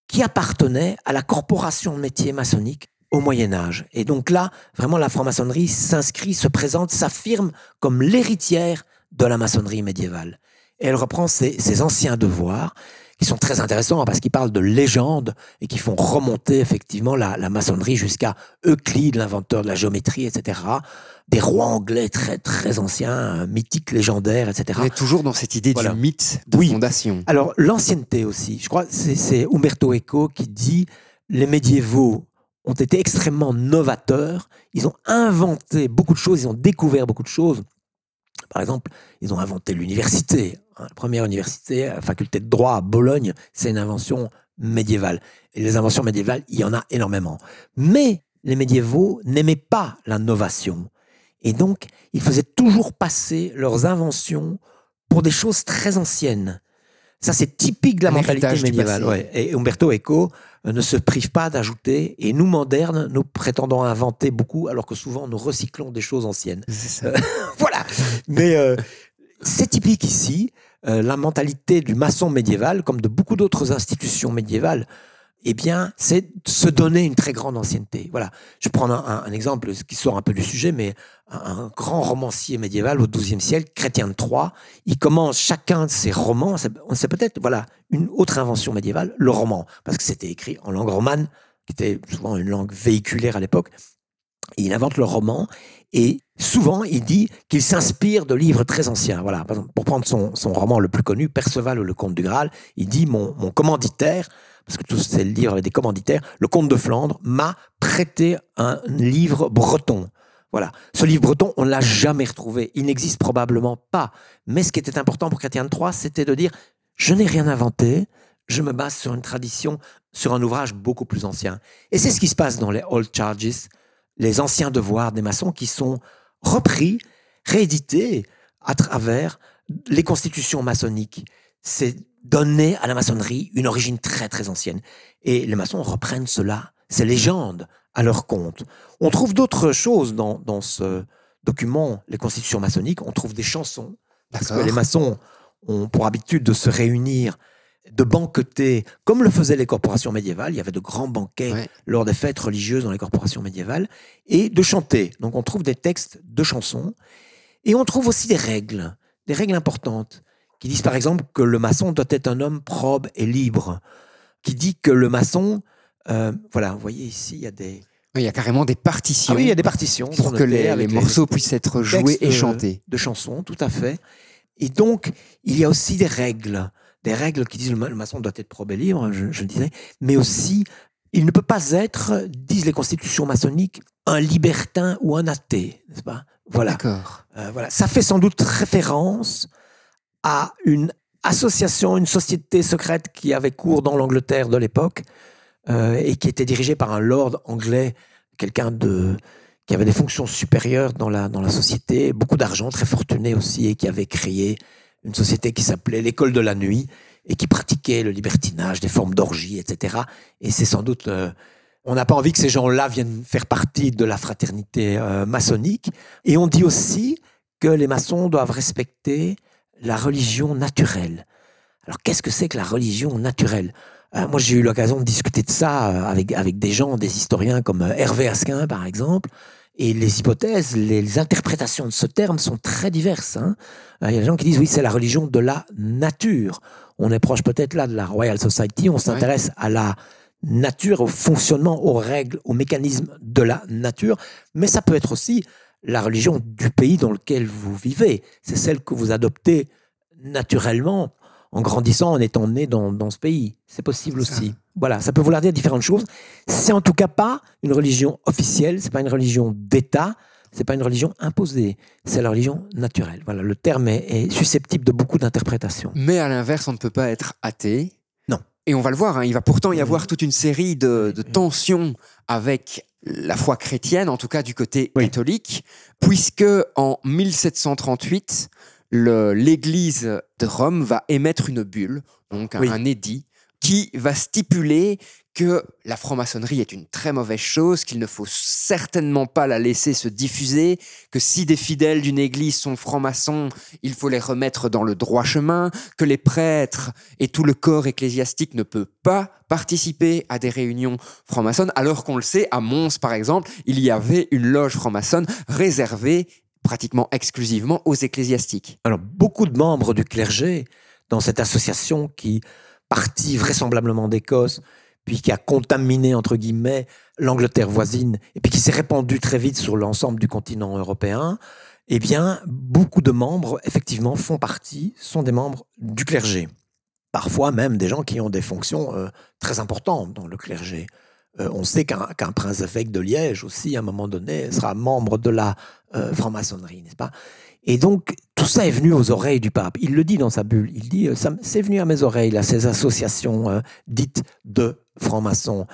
qui appartenaient à la corporation de métier maçonnique au Moyen Âge. Et donc là, vraiment, la franc-maçonnerie s'inscrit, se présente, s'affirme comme l'héritière de la maçonnerie médiévale. Et elle reprend ses, anciens devoirs, qui sont très intéressants parce qu'ils parlent de légendes et qui font remonter effectivement la, maçonnerie jusqu'à Euclide, l'inventeur de la géométrie, etc. Des rois anglais très très anciens, mythiques, légendaires, etc. On est toujours dans cette idée du mythe de fondation. Alors l'ancienneté aussi. Je crois c'est Umberto Eco qui dit les médiévaux ont été extrêmement novateurs. Ils ont inventé beaucoup de choses, ils ont découvert beaucoup de choses. Par exemple, ils ont inventé l'université. Hein, la première université, la faculté de droit à Bologne, c'est une invention médiévale. Et les inventions médiévales, il y en a énormément. Mais les médiévaux n'aimaient pas la novation. Et donc, ils faisaient toujours passer leurs inventions pour des choses très anciennes. Ça, c'est typique de la mentalité médiévale. Et Umberto Eco euh, ne se prive pas d'ajouter, et nous, modernes, nous prétendons inventer beaucoup, alors que souvent nous recyclons des choses anciennes. Euh, <laughs> voilà. <laughs> Mais euh, c'est typique ici, la mentalité du maçon médiéval, comme de beaucoup d'autres institutions médiévales, eh bien, c'est se donner une très grande ancienneté. Voilà. Je prends un, un, exemple qui sort un peu du sujet, mais un, grand romancier médiéval au XIIe siècle, Chrétien de Troyes, il commence chacun de ses romans, c'est peut-être voilà une autre invention médiévale, le roman, parce que c'était écrit en langue romane, qui était souvent une langue véhiculaire à l'époque. Il invente le roman et souvent il dit qu'il s'inspire de livres très anciens. Voilà, pour prendre son, son, roman le plus connu, Perceval ou le Comte du Graal, il dit mon, mon commanditaire parce que tous ces livres avaient des commanditaires, le comte de Flandre m'a prêté un livre breton. Voilà. Ce livre breton, on ne l'a jamais retrouvé. Il n'existe probablement pas. Mais ce qui était important pour Chrétien de c'était de dire je n'ai rien inventé, je me base sur une tradition, sur un ouvrage beaucoup plus ancien. Et c'est ce qui se passe dans les Old Charges, les anciens devoirs des maçons qui sont repris, réédités à travers les constitutions maçonniques. C'est donner à la maçonnerie une origine très très ancienne. Et les maçons reprennent cela, ces légendes, à leur compte. On trouve d'autres choses dans, dans ce document, les constitutions maçonniques. On trouve des chansons, parce que les maçons ont pour habitude de se réunir, de banqueter, comme le faisaient les corporations médiévales. Il y avait de grands banquets lors des fêtes religieuses dans les corporations médiévales, et de chanter. Donc on trouve des textes de chansons, et on trouve aussi des règles, des règles importantes qui disent par exemple que le maçon doit être un homme probe et libre, qui dit que le maçon, euh, voilà, vous voyez ici, il y a des... il y a carrément des partitions. Ah oui, il y a des partitions. Pour que les, morceaux puissent être joués et chantés. De chansons, tout à fait. Et donc, il y a aussi des règles, des règles qui disent le maçon doit être probé libre, je, je le disais, mais aussi, il ne peut pas être, disent les constitutions maçonniques, un libertin ou un athée, n'est-ce pas? Voilà. D'accord. Euh, voilà. Ça fait sans doute référence à une association, une société secrète qui avait cours dans l'Angleterre de l'époque euh, et qui était dirigée par un lord anglais, quelqu'un de qui avait des fonctions supérieures dans la, dans la société, beaucoup d'argent, très fortuné aussi, et qui avait créé une société qui s'appelait l'école de la nuit et qui pratiquait le libertinage, des formes d'orgie, etc. Et c'est sans doute... euh, on n'a pas envie que ces gens-là viennent faire partie de la fraternité euh, maçonnique. Et on dit aussi que les maçons doivent respecter la religion naturelle. Alors qu'est-ce que c'est que la religion naturelle? Euh, Moi j'ai eu l'occasion de discuter de ça avec, avec des gens, des historiens comme Hervé Asquin par exemple. Et les hypothèses, les, interprétations de ce terme sont très diverses. hein. Il y a des gens qui disent oui, c'est la religion de la nature. On est proche peut-être là de la Royal Society, on s'intéresse à la nature, au fonctionnement, aux règles, aux mécanismes de la nature, mais ça peut être aussi la religion du pays dans lequel vous vivez. C'est celle que vous adoptez naturellement en grandissant, en étant né dans, dans ce pays. C'est possible Ça. aussi. Voilà, ça peut vouloir dire différentes choses. C'est en tout cas pas une religion officielle, c'est pas une religion d'État, c'est pas une religion imposée, c'est la religion naturelle. Voilà, le terme est, est susceptible de beaucoup d'interprétations. Mais à l'inverse, on ne peut pas être athée. Non. Et on va le voir, hein, il va pourtant y avoir toute une série de, de tensions avec la foi chrétienne, en tout cas du côté Oui. catholique, puisque en 1738, le- l'Église de Rome va émettre une bulle, donc un, Oui. un édit, qui va stipuler que la franc-maçonnerie est une très mauvaise chose, qu'il ne faut certainement pas la laisser se diffuser, que si des fidèles d'une église sont francs-maçons, il faut les remettre dans le droit chemin, que les prêtres et tout le corps ecclésiastique ne peut pas participer à des réunions francs-maçonnes, alors qu'on le sait, à Mons par exemple, il y avait une loge franc-maçonne réservée pratiquement exclusivement aux ecclésiastiques. Alors, beaucoup de membres du clergé dans cette association qui partit vraisemblablement d'Écosse, puis qui a contaminé, entre guillemets, l'Angleterre voisine, et puis qui s'est répandue très vite sur l'ensemble du continent européen, eh bien, beaucoup de membres, effectivement, font partie, sont des membres du clergé. Parfois même des gens qui ont des fonctions euh, très importantes dans le clergé. Euh, on sait qu'un qu'un prince-évêque de Liège aussi, à un moment donné, sera membre de la euh, franc-maçonnerie, n'est-ce pas? Et donc, tout ça est venu aux oreilles du pape. Il le dit dans sa bulle. Il dit, euh, c'est venu à mes oreilles, là, ces associations euh, dites de francs-maçons.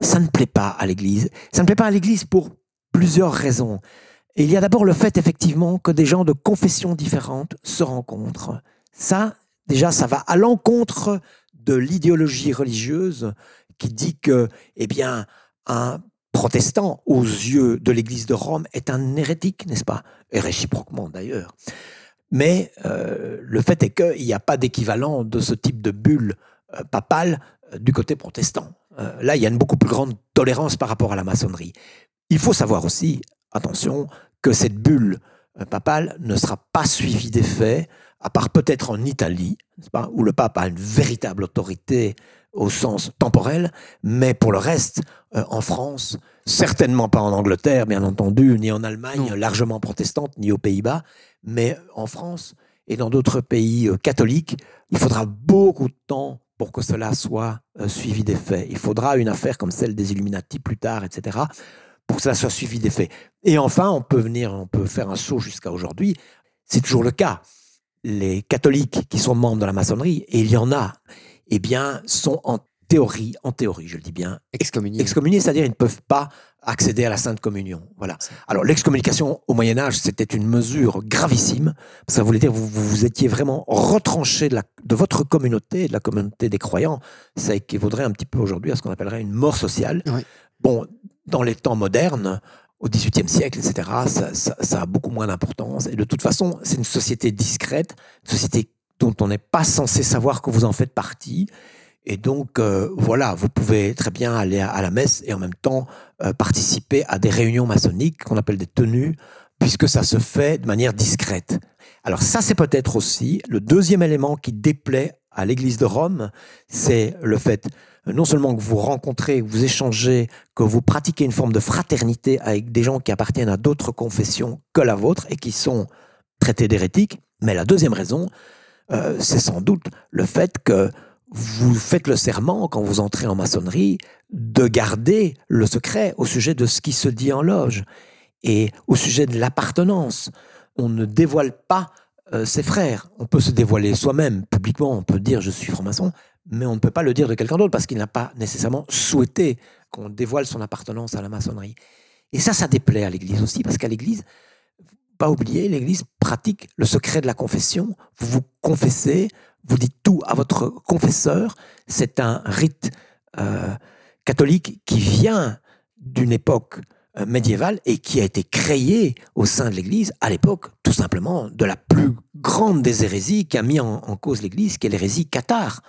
Ça ne plaît pas à l'Église. Ça ne plaît pas à l'Église pour plusieurs raisons. Il y a d'abord le fait, effectivement, que des gens de confessions différentes se rencontrent. Ça, déjà, ça va à l'encontre de l'idéologie religieuse qui dit que, eh bien, un protestant, aux yeux de l'Église de Rome, est un hérétique, n'est-ce pas? Et réciproquement, d'ailleurs. Mais euh, le fait est qu'il n'y a pas d'équivalent de ce type de bulle euh, papale euh, du côté protestant. Là, il y a une beaucoup plus grande tolérance par rapport à la maçonnerie. Il faut savoir aussi, attention, que cette bulle papale ne sera pas suivie d'effet, à part peut-être en Italie, pas, où le pape a une véritable autorité au sens temporel, mais pour le reste, euh, en France, certainement pas en Angleterre, bien entendu, ni en Allemagne, Non. largement protestante, ni aux Pays-Bas, mais en France et dans d'autres pays euh, catholiques, il faudra beaucoup de temps pour que cela soit euh, suivi des faits. Il faudra une affaire comme celle des Illuminati plus tard, etc., pour que cela soit suivi des faits. Et enfin, on peut venir, on peut faire un saut jusqu'à aujourd'hui. C'est toujours le cas. Les catholiques qui sont membres de la maçonnerie, et il y en a, eh bien, sont en théorie, en théorie, je le dis bien, Excommuniés. excommuniés, c'est-à-dire ils ne peuvent pas accéder à la Sainte Communion. Voilà. Alors l'excommunication au Moyen Âge, c'était une mesure gravissime. Ça voulait dire que vous, vous, vous étiez vraiment retranché de, la, de votre communauté, de la communauté des croyants. Ça équivaudrait un petit peu aujourd'hui à ce qu'on appellerait une mort sociale. Oui. Bon, dans les temps modernes, au XVIIIe siècle, etc., ça, ça- ça a beaucoup moins d'importance. Et de toute façon, c'est une société discrète, une société dont on n'est pas censé savoir que vous en faites partie. Et donc, euh, voilà, vous pouvez très bien aller à, la messe et en même temps euh, participer à des réunions maçonniques qu'on appelle des tenues, puisque ça se fait de manière discrète. Alors ça, c'est peut-être aussi le deuxième élément qui déplaît à l'Église de Rome, c'est le fait non seulement que vous rencontrez, que vous échangez, que vous pratiquez une forme de fraternité avec des gens qui appartiennent à d'autres confessions que la vôtre et qui sont traité d'hérétique. Mais la deuxième raison, euh, c'est sans doute le fait que vous faites le serment, quand vous entrez en maçonnerie, de garder le secret au sujet de ce qui se dit en loge et au sujet de l'appartenance. On ne dévoile pas euh, ses frères. On peut se dévoiler soi-même publiquement, on peut dire je suis franc-maçon, mais on ne peut pas le dire de quelqu'un d'autre parce qu'il n'a pas nécessairement souhaité qu'on dévoile son appartenance à la maçonnerie. Et ça, ça déplaît à l'Église aussi, parce qu'à l'Église, pas oublier, l'Église pratique le secret de la confession. Vous vous confessez, vous dites tout à votre confesseur. C'est un rite euh, catholique qui vient d'une époque euh, médiévale et qui a été créé au sein de l'Église à l'époque, tout simplement, de la plus grande des hérésies qui a mis en, cause l'Église, qui est l'hérésie cathare.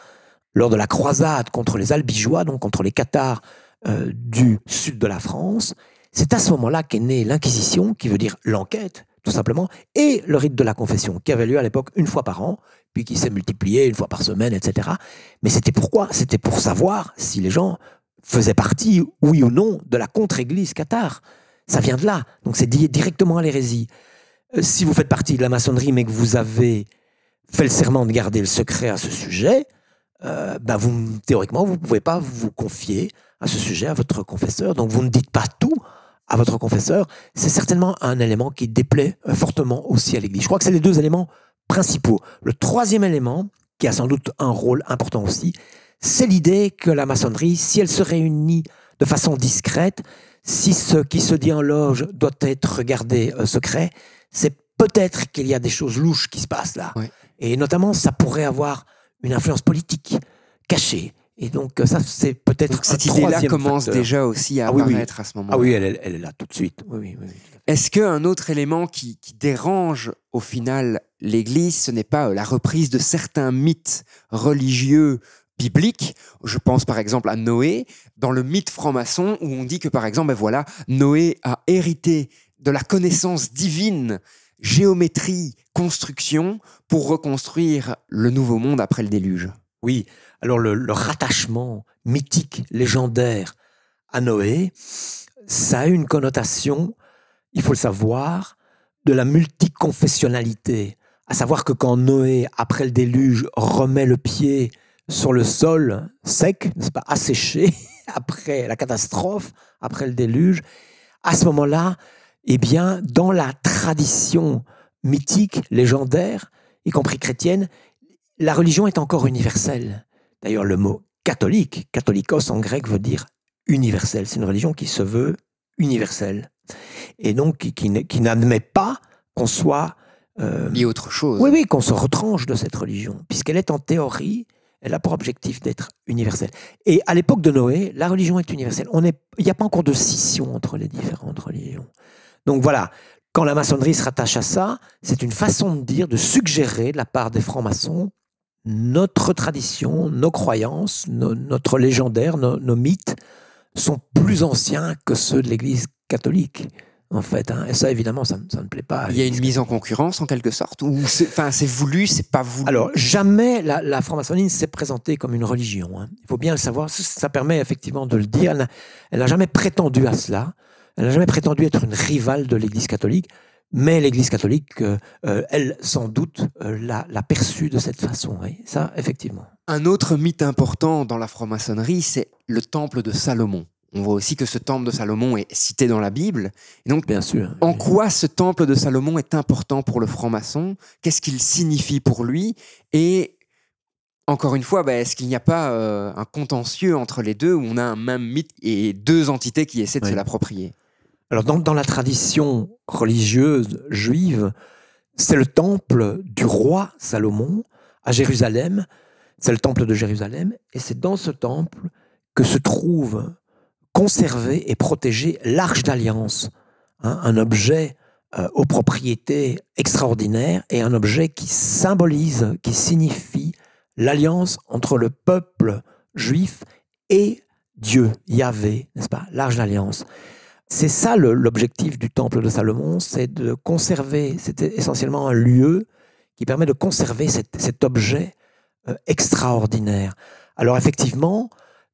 Lors de la croisade contre les albigeois, donc contre les cathares euh, du sud de la France, c'est à ce moment-là qu'est née l'Inquisition, qui veut dire l'enquête, tout simplement, et le rite de la confession, qui avait lieu à l'époque une fois par an, puis qui s'est multiplié une fois par semaine, etc. Mais c'était pourquoi? C'était pour savoir si les gens faisaient partie, oui ou non, de la contre-église cathare. Ça vient de là, donc c'est lié directement à l'hérésie. Euh, si vous faites partie de la maçonnerie, mais que vous avez fait le serment de garder le secret à ce sujet, euh, ben vous, théoriquement, vous ne pouvez pas vous confier à ce sujet à votre confesseur. Donc vous ne dites pas tout à votre confesseur, c'est certainement un élément qui déplaît euh, fortement aussi à l'Église. Je crois que c'est les deux éléments principaux. Le troisième élément, qui a sans doute un rôle important aussi, c'est l'idée que la maçonnerie, si elle se réunit de façon discrète, si ce qui se dit en loge doit être regardé euh, secret, c'est peut-être qu'il y a des choses louches qui se passent là. Et notamment, ça pourrait avoir une influence politique cachée. Et donc, ça, c'est peut-être. Cette idée-là commence déjà aussi à ah apparaître à ce moment-là. Ah oui, elle, est là tout de suite. Oui, Est-ce qu'un autre élément qui, dérange au final l'Église, ce n'est pas euh, la reprise de certains mythes religieux bibliques? Je pense par exemple à Noé, dans le mythe franc-maçon, où on dit que par exemple, ben voilà, Noé a hérité de la connaissance divine, géométrie, construction, pour reconstruire le nouveau monde après le déluge. Oui, alors le, rattachement mythique, légendaire à Noé, ça a une connotation, il faut le savoir, de la multiconfessionnalité. À savoir que quand Noé, après le déluge, remet le pied sur le sol sec, n'est-ce pas, asséché, <laughs> après la catastrophe, après le déluge, à ce moment-là, eh bien, dans la tradition mythique, légendaire, y compris chrétienne, la religion est encore universelle. D'ailleurs, le mot catholique, catholicos en grec veut dire universel. C'est une religion qui se veut universelle. Et donc qui, n'admet pas qu'on soit... Euh, autre chose. Oui, oui, qu'on se retranche de cette religion, puisqu'elle est en théorie, elle a pour objectif d'être universelle. Et à l'époque de Noé, la religion est universelle. Il n'y a pas encore de scission entre les différentes religions. Donc voilà, quand la maçonnerie se rattache à ça, c'est une façon de dire, de suggérer de la part des francs-maçons notre tradition, nos croyances, notre légendaire, nos, mythes sont plus anciens que ceux de l'Église catholique. En fait, hein. et ça évidemment, ça, ne plaît pas. Il y a une mise en concurrence en quelque sorte, ou c'est voulu, c'est pas voulu? Alors jamais la, franc-maçonnerie s'est présentée comme une religion. Hein. Il faut bien le savoir. Ça, permet effectivement de le dire. Elle n'a jamais prétendu à cela. Elle n'a jamais prétendu être une rivale de l'Église catholique. Mais l'Église catholique, euh, euh, elle, sans doute, euh, l'a perçue de cette façon. Oui. Ça, effectivement. Un autre mythe important dans la franc-maçonnerie, c'est le temple de Salomon. On voit aussi que ce temple de Salomon est cité dans la Bible. Et donc, Bien sûr. En quoi ce temple de Salomon est important pour le franc-maçon? Qu'est-ce qu'il signifie pour lui? Et encore une fois, bah, est-ce qu'il n'y a pas un contentieux entre les deux où on a un même mythe et deux entités qui essaient de se l'approprier? Alors dans, la tradition religieuse juive, c'est le temple du roi Salomon à Jérusalem, c'est le temple de Jérusalem, et c'est dans ce temple que se trouve conservé et protégé l'arche d'alliance, hein, un objet euh, aux propriétés extraordinaires et un objet qui symbolise, qui signifie l'alliance entre le peuple juif et Dieu, Yahvé, n'est-ce pas, l'arche d'alliance. C'est ça l'objectif du temple de Salomon, c'est de conserver, c'était essentiellement un lieu qui permet de conserver cet, objet euh, extraordinaire. Alors effectivement,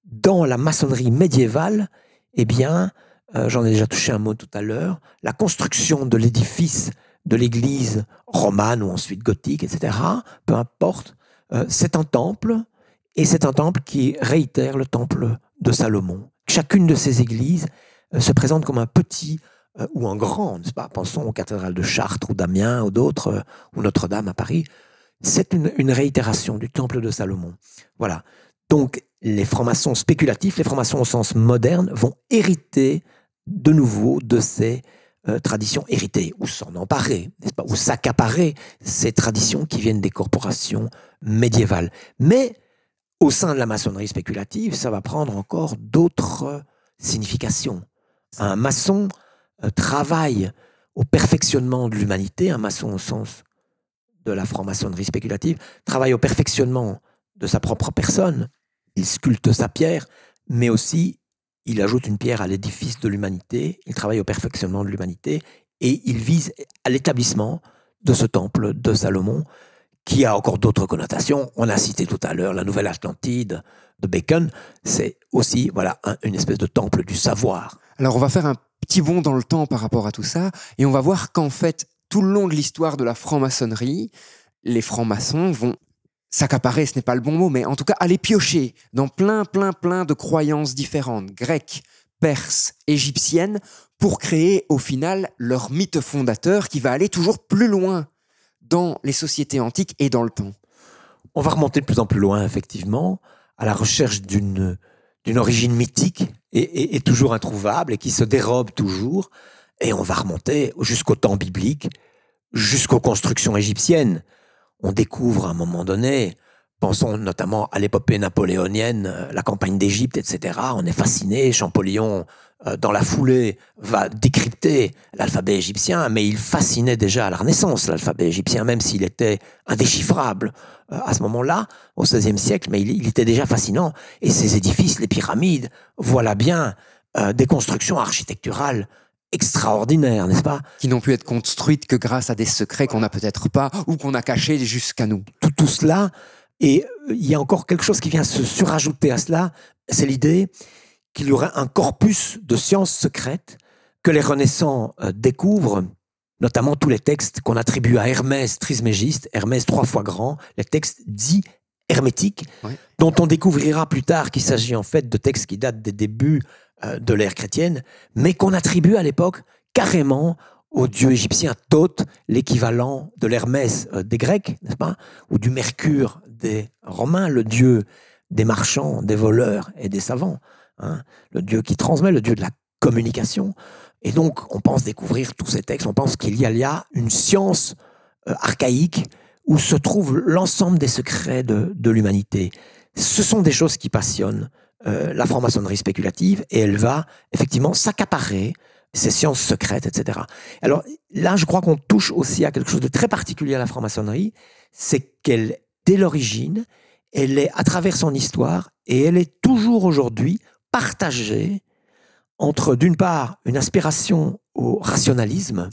dans la maçonnerie médiévale, eh bien, euh, j'en ai déjà touché un mot tout à l'heure, la construction de l'édifice de l'église romane ou ensuite gothique, etc., peu importe, euh, c'est un temple, et c'est un temple qui réitère le temple de Salomon. Chacune de ces églises se présente comme un petit euh, ou un grand, n'est-ce pas? Pensons aux cathédrales de Chartres ou d'Amiens ou d'autres, ou Notre-Dame à Paris. C'est une, réitération du temple de Salomon. Voilà. Donc, les francs-maçons spéculatifs, les francs-maçons au sens moderne, vont hériter de nouveau de ces euh, traditions héritées, ou s'en emparer, n'est-ce pas, ou s'accaparer ces traditions qui viennent des corporations médiévales. Mais au sein de la maçonnerie spéculative, ça va prendre encore d'autres significations. Un maçon euh, travaille au perfectionnement de l'humanité, un maçon au sens de la franc-maçonnerie spéculative, travaille au perfectionnement de sa propre personne, il sculpte sa pierre, mais aussi il ajoute une pierre à l'édifice de l'humanité, il travaille au perfectionnement de l'humanité, et il vise à l'établissement de ce temple de Salomon, qui a encore d'autres connotations. On a cité tout à l'heure la Nouvelle Atlantide de Bacon, c'est aussi voilà une espèce de temple du savoir. Alors on va faire un petit bond dans le temps par rapport à tout ça, et on va voir qu'en fait, tout le long de l'histoire de la franc-maçonnerie, les francs-maçons vont s'accaparer, ce n'est pas le bon mot, mais en tout cas aller piocher dans plein, plein, plein de croyances différentes, grecques, perses, égyptiennes, pour créer au final leur mythe fondateur qui va aller toujours plus loin dans les sociétés antiques et dans le temps. On va remonter de plus en plus loin, effectivement, à la recherche d'une d'une origine mythique et, toujours introuvable et qui se dérobe toujours. Et on va remonter jusqu'au temps biblique, jusqu'aux constructions égyptiennes on découvre à un moment donné, pensons notamment à l'épopée napoléonienne, euh, la campagne d'Égypte, etc. On est fasciné. Champollion, dans la foulée, va décrypter l'alphabet égyptien, mais il fascinait déjà à la Renaissance l'alphabet égyptien, même s'il était indéchiffrable euh, à ce moment-là, au XVIe siècle, mais il, était déjà fascinant. Et ces édifices, les pyramides, voilà bien des constructions architecturales extraordinaires, n'est-ce pas? Qui n'ont pu être construites que grâce à des secrets qu'on n'a peut-être pas ou qu'on a cachés jusqu'à nous. Tout, tout cela, et euh, il y a encore quelque chose qui vient se surajouter à cela, c'est l'idée qu'il y aurait un corpus de sciences secrètes que les Renaissants euh, découvrent, notamment tous les textes qu'on attribue à Hermès Trismégiste, Hermès trois fois grand, les textes dits hermétiques, dont on découvrira plus tard qu'il s'agit en fait de textes qui datent des débuts euh, de l'ère chrétienne, mais qu'on attribue à l'époque carrément au dieu égyptien Thoth, l'équivalent de l'Hermès euh, des Grecs, n'est-ce pas Ou du Mercure des Romains, le dieu des marchands, des voleurs et des savants. Hein le dieu qui transmet, le dieu de la communication. Et donc, on pense découvrir tous ces textes, on pense qu'il y a là une science euh, archaïque où se trouve l'ensemble des secrets de, l'humanité. Ce sont des choses qui passionnent euh, la franc-maçonnerie spéculative et elle va effectivement s'accaparer ces sciences secrètes, etc. Alors là, je crois qu'on touche aussi à quelque chose de très particulier à la franc-maçonnerie, c'est qu'elle, dès l'origine, elle est à travers son histoire et elle est toujours aujourd'hui partagée entre, d'une part, une aspiration au rationalisme.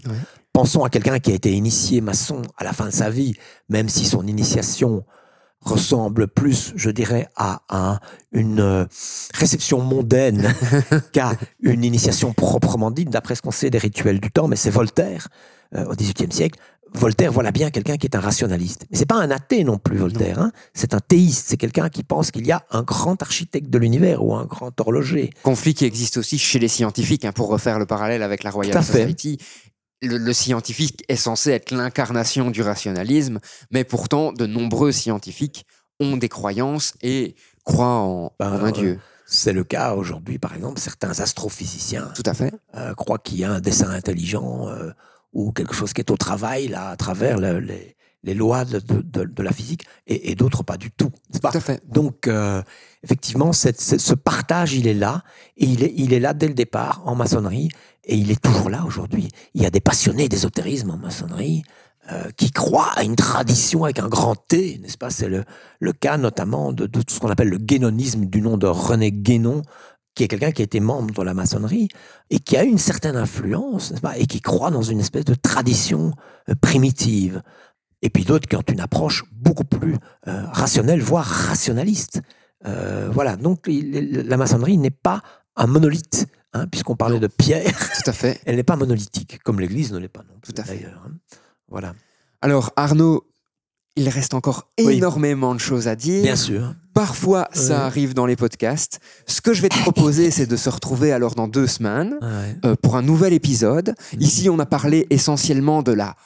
Pensons à quelqu'un qui a été initié maçon à la fin de sa vie, même si son initiation ressemble plus, je dirais, à une euh, réception mondaine <laughs> qu'à une initiation proprement dite, d'après ce qu'on sait des rituels du temps, mais c'est Voltaire, euh, au XVIIIe siècle. Voltaire, voilà bien quelqu'un qui est un rationaliste. Mais c'est pas un athée non plus, Voltaire. Hein. c'est un théiste. C'est quelqu'un qui pense qu'il y a un grand architecte de l'univers ou un grand horloger. Conflit qui existe aussi chez les scientifiques, hein, pour refaire le parallèle avec la Royal Society le, scientifique est censé être l'incarnation du rationalisme, mais pourtant, de nombreux scientifiques ont des croyances et croient en, ben, un Dieu. C'est le cas aujourd'hui, par exemple, certains astrophysiciens Tout à fait. Euh, croient qu'il y a un dessin intelligent euh, ou quelque chose qui est au travail là, à travers les, lois de, la physique, et, d'autres pas du tout. Pas? Tout à fait. Donc, euh, effectivement, ce partage, il est là, et il est, il est là dès le départ en maçonnerie, et il est toujours là aujourd'hui. Il y a des passionnés d'ésotérisme en maçonnerie euh, qui croient à une tradition avec un grand T, n'est-ce pas? C'est le, le, cas notamment de, de tout ce qu'on appelle le guénonisme du nom de René Guénon, qui est quelqu'un qui a été membre de la maçonnerie et qui a une certaine influence, pas Et qui croit dans une espèce de tradition euh, primitive. Et puis d'autres qui ont une approche beaucoup plus euh, rationnelle, voire rationaliste. voilà, donc la maçonnerie n'est pas un monolithe hein, puisqu'on parlait de pierre, Tout à fait. <laughs> elle n'est pas monolithique, comme l'Église ne l'est pas non plus. Tout à fait. d'ailleurs. hein. Voilà. Alors Arnaud, il reste encore Oui. énormément de choses à dire. Bien sûr. Parfois, ça arrive dans les podcasts. Ce que je vais te <laughs> proposer, c'est de se retrouver alors dans deux semaines Ouais. euh, pour un nouvel épisode. Mhm. Ici, on a parlé essentiellement de la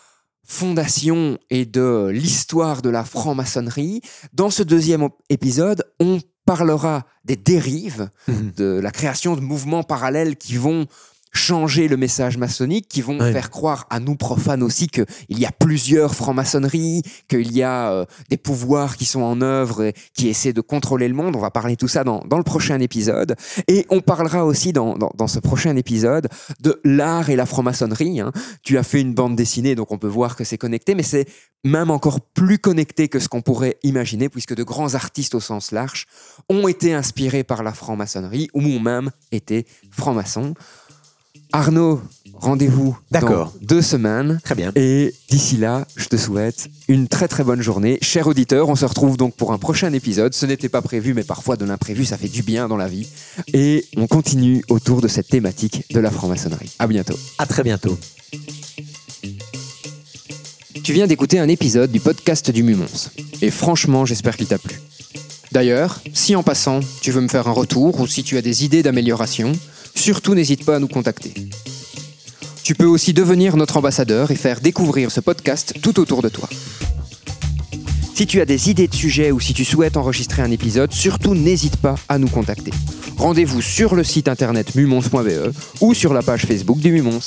fondation et de l'histoire de la franc-maçonnerie. Dans ce deuxième épisode, on parlera des dérives, Mhm. de la création de mouvements parallèles qui vont changer le message maçonnique, qui vont Ouais. faire croire à nous profanes aussi qu'il y a plusieurs francs-maçonneries, qu'il y a euh, des pouvoirs qui sont en œuvre et qui essaient de contrôler le monde. On va parler tout ça dans, dans le prochain épisode. Et on parlera aussi dans, dans, dans ce prochain épisode de l'art et la franc-maçonnerie. hein. Tu as fait une bande dessinée, donc on peut voir que c'est connecté, mais c'est même encore plus connecté que ce qu'on pourrait imaginer, puisque de grands artistes au sens large ont été inspirés par la franc-maçonnerie ou ont même été francs-maçons. Arnaud, rendez-vous dans deux semaines. Très bien. Et d'ici là, je te souhaite une très très bonne journée. Cher auditeur, on se retrouve donc pour un prochain épisode. Ce n'était pas prévu, mais parfois de l'imprévu, ça fait du bien dans la vie. Et on continue autour de cette thématique de la franc-maçonnerie. À bientôt. À très bientôt. Tu viens d'écouter un épisode du podcast du Mumons. Et franchement, j'espère qu'il t'a plu. D'ailleurs, si en passant, tu veux me faire un retour ou si tu as des idées d'amélioration, surtout n'hésite pas à nous contacter. Tu peux aussi devenir notre ambassadeur et faire découvrir ce podcast tout autour de toi. Si tu as des idées de sujets ou si tu souhaites enregistrer un épisode, surtout n'hésite pas à nous contacter. Rendez-vous sur le site internet mumons.be ou sur la page Facebook du Mumons.